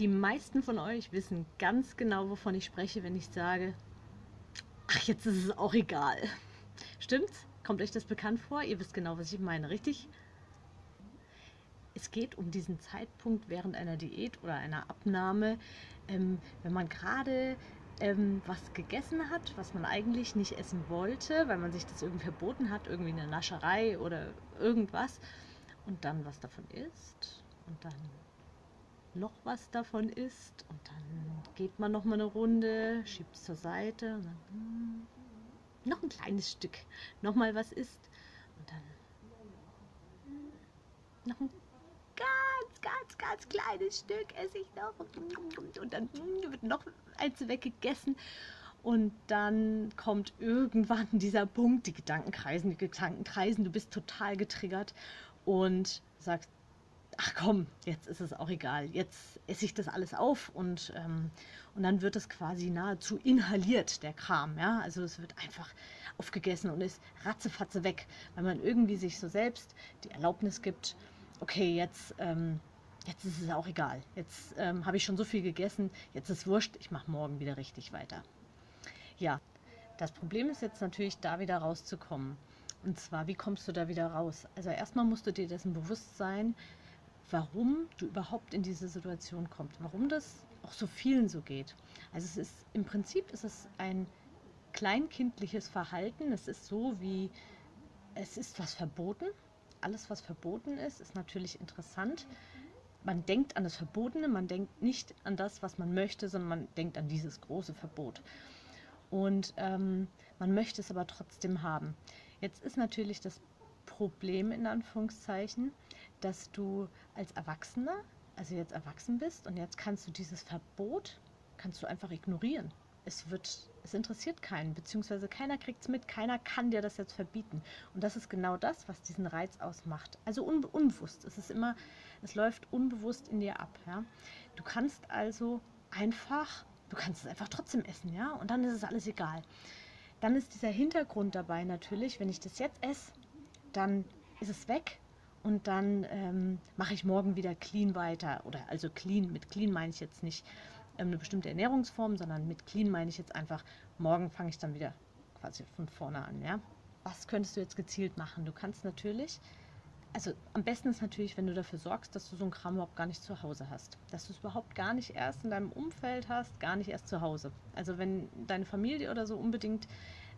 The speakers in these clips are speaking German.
Die meisten von euch wissen ganz genau, wovon ich spreche, wenn ich sage, ach, jetzt ist es auch egal. Stimmt's? Kommt euch das bekannt vor? Ihr wisst genau, was ich meine, richtig? Es geht um diesen Zeitpunkt während einer Diät oder einer Abnahme, ähm, wenn man gerade ähm, was gegessen hat, was man eigentlich nicht essen wollte, weil man sich das irgendwie verboten hat, irgendwie eine Nascherei oder irgendwas, und dann was davon isst und dann noch was davon ist und dann geht man noch mal eine Runde, schiebt es zur Seite und dann hm, noch ein kleines Stück, noch mal was isst. Und dann noch ein ganz, ganz, ganz kleines Stück esse ich noch. Und dann hm, wird noch eins weggegessen. Und dann kommt irgendwann dieser Punkt, die Gedanken kreisen, die Gedanken kreisen, du bist total getriggert und sagst, ach komm, jetzt ist es auch egal, jetzt esse ich das alles auf und, ähm, und dann wird es quasi nahezu inhaliert, der Kram. Ja? Also es wird einfach aufgegessen und ist ratzefatze weg, weil man irgendwie sich so selbst die Erlaubnis gibt, okay, jetzt, ähm, jetzt ist es auch egal. Jetzt ähm, habe ich schon so viel gegessen, jetzt ist wurscht, ich mache morgen wieder richtig weiter. Ja, das Problem ist jetzt natürlich, da wieder rauszukommen. Und zwar, wie kommst du da wieder raus? Also erstmal musst du dir dessen bewusst sein, warum du überhaupt in diese Situation kommst, warum das auch so vielen so geht. Also es ist im Prinzip ist es ein kleinkindliches Verhalten. Es ist so wie es ist was verboten. Alles, was verboten ist, ist natürlich interessant. Man denkt an das Verbotene, man denkt nicht an das, was man möchte, sondern man denkt an dieses große Verbot. Und ähm, man möchte es aber trotzdem haben. Jetzt ist natürlich das Problem in Anführungszeichen, dass du als Erwachsener, also jetzt erwachsen bist und jetzt kannst du dieses Verbot, kannst du einfach ignorieren. Es wird, es interessiert keinen, beziehungsweise keiner kriegt es mit, keiner kann dir das jetzt verbieten. Und das ist genau das, was diesen Reiz ausmacht. Also un, unbewusst. Es ist immer, es läuft unbewusst in dir ab. Ja? Du kannst also einfach, du kannst es einfach trotzdem essen, ja, und dann ist es alles egal. Dann ist dieser Hintergrund dabei natürlich, wenn ich das jetzt esse, dann ist es weg und dann ähm, mache ich morgen wieder clean weiter. Oder also clean, mit clean meine ich jetzt nicht ähm, eine bestimmte Ernährungsform, sondern mit clean meine ich jetzt einfach, morgen fange ich dann wieder quasi von vorne an. Ja? Was könntest du jetzt gezielt machen? Du kannst natürlich, also am besten ist natürlich, wenn du dafür sorgst, dass du so ein Kram überhaupt gar nicht zu Hause hast. Dass du es überhaupt gar nicht erst in deinem Umfeld hast, gar nicht erst zu Hause. Also wenn deine Familie oder so unbedingt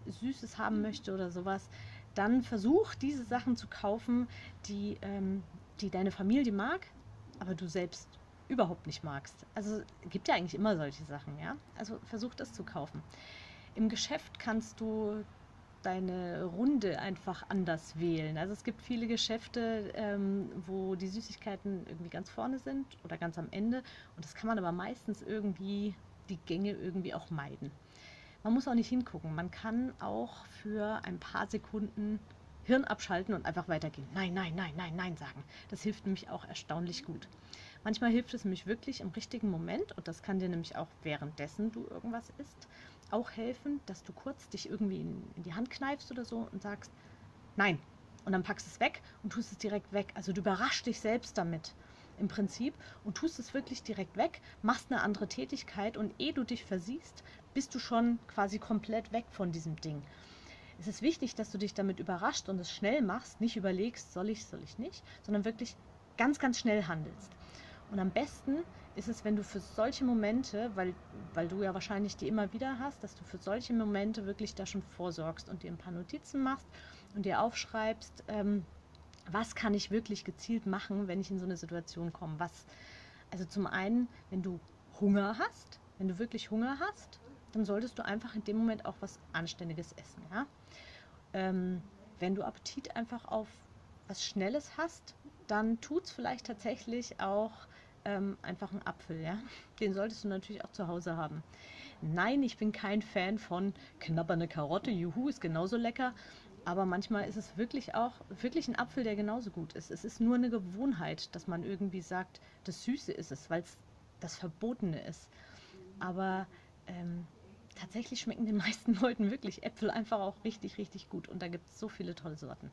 Süßes haben möchte oder sowas, dann versuch diese Sachen zu kaufen, die, ähm, die deine Familie mag, aber du selbst überhaupt nicht magst. Also gibt ja eigentlich immer solche Sachen, ja. Also versuch das zu kaufen. Im Geschäft kannst du deine Runde einfach anders wählen. Also es gibt viele Geschäfte, ähm, wo die Süßigkeiten irgendwie ganz vorne sind oder ganz am Ende. Und das kann man aber meistens irgendwie die Gänge irgendwie auch meiden. Man muss auch nicht hingucken. Man kann auch für ein paar Sekunden Hirn abschalten und einfach weitergehen. Nein, nein, nein, nein, nein sagen. Das hilft nämlich auch erstaunlich gut. Manchmal hilft es nämlich wirklich im richtigen Moment und das kann dir nämlich auch währenddessen du irgendwas isst, auch helfen, dass du kurz dich irgendwie in, in die Hand kneifst oder so und sagst, nein. Und dann packst es weg und tust es direkt weg. Also du überraschst dich selbst damit im Prinzip und tust es wirklich direkt weg, machst eine andere Tätigkeit und ehe du dich versiehst, bist du schon quasi komplett weg von diesem Ding. Es ist wichtig, dass du dich damit überrascht und es schnell machst, nicht überlegst, soll ich, soll ich nicht, sondern wirklich ganz, ganz schnell handelst. Und am besten ist es, wenn du für solche Momente, weil, weil du ja wahrscheinlich die immer wieder hast, dass du für solche Momente wirklich da schon vorsorgst und dir ein paar Notizen machst und dir aufschreibst, ähm, was kann ich wirklich gezielt machen, wenn ich in so eine Situation komme. Was, also zum einen, wenn du Hunger hast, wenn du wirklich Hunger hast, dann solltest du einfach in dem Moment auch was Anständiges essen. Ja? Ähm, wenn du Appetit einfach auf was Schnelles hast, dann tut es vielleicht tatsächlich auch ähm, einfach ein Apfel, ja. Den solltest du natürlich auch zu Hause haben. Nein, ich bin kein Fan von knabbernde Karotte, juhu, ist genauso lecker. Aber manchmal ist es wirklich auch wirklich ein Apfel, der genauso gut ist. Es ist nur eine Gewohnheit, dass man irgendwie sagt, das Süße ist es, weil es das Verbotene ist. Aber ähm, tatsächlich schmecken den meisten Leuten wirklich Äpfel einfach auch richtig, richtig gut. Und da gibt es so viele tolle Sorten.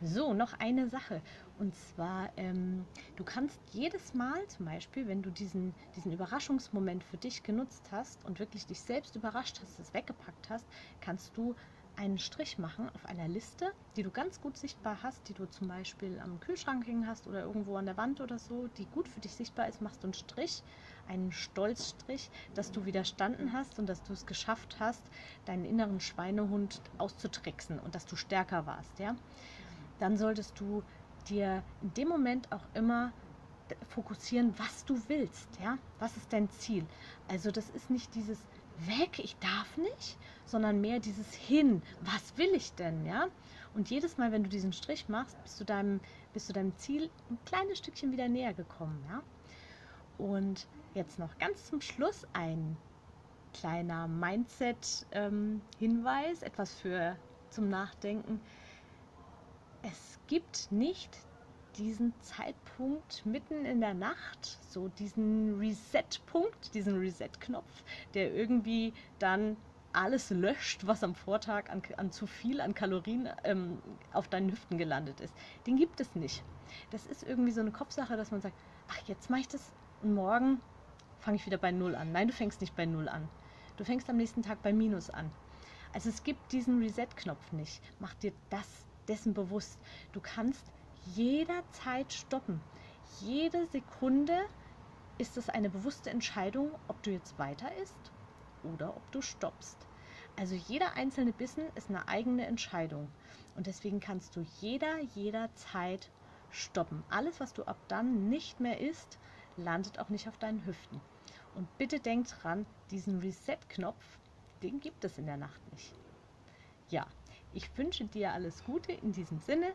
So, noch eine Sache. Und zwar, ähm, du kannst jedes Mal zum Beispiel, wenn du diesen, diesen Überraschungsmoment für dich genutzt hast und wirklich dich selbst überrascht hast, es weggepackt hast, kannst du einen Strich machen auf einer Liste, die du ganz gut sichtbar hast, die du zum Beispiel am Kühlschrank hängen hast oder irgendwo an der Wand oder so, die gut für dich sichtbar ist, machst du einen Strich, einen Stolzstrich, dass du widerstanden hast und dass du es geschafft hast, deinen inneren Schweinehund auszutricksen und dass du stärker warst, ja. Dann solltest du dir in dem Moment auch immer fokussieren, was du willst, ja. Was ist dein Ziel? Also das ist nicht dieses weg, ich darf nicht, sondern mehr dieses hin, was will ich denn, ja? Und jedes Mal, wenn du diesen Strich machst, bist du deinem, bist du deinem Ziel ein kleines Stückchen wieder näher gekommen, ja? Und jetzt noch ganz zum Schluss ein kleiner Mindset-Hinweis, ähm, etwas für zum Nachdenken. Es gibt nicht diesen Zeitpunkt mitten in der Nacht, so diesen Reset-Punkt, diesen Reset-Knopf, der irgendwie dann alles löscht, was am Vortag an, an zu viel an Kalorien ähm, auf deinen Hüften gelandet ist. Den gibt es nicht. Das ist irgendwie so eine Kopfsache, dass man sagt, ach, jetzt mache ich das und morgen fange ich wieder bei Null an. Nein, du fängst nicht bei Null an. Du fängst am nächsten Tag bei Minus an. Also es gibt diesen Reset-Knopf nicht. Mach dir das dessen bewusst. Du kannst jederzeit stoppen. Jede Sekunde ist es eine bewusste Entscheidung, ob du jetzt weiter isst oder ob du stoppst. Also jeder einzelne Bissen ist eine eigene Entscheidung. Und deswegen kannst du jeder, jederzeit stoppen. Alles, was du ab dann nicht mehr isst, landet auch nicht auf deinen Hüften. Und bitte denk dran, diesen Reset-Knopf, den gibt es in der Nacht nicht. Ja, ich wünsche dir alles Gute in diesem Sinne.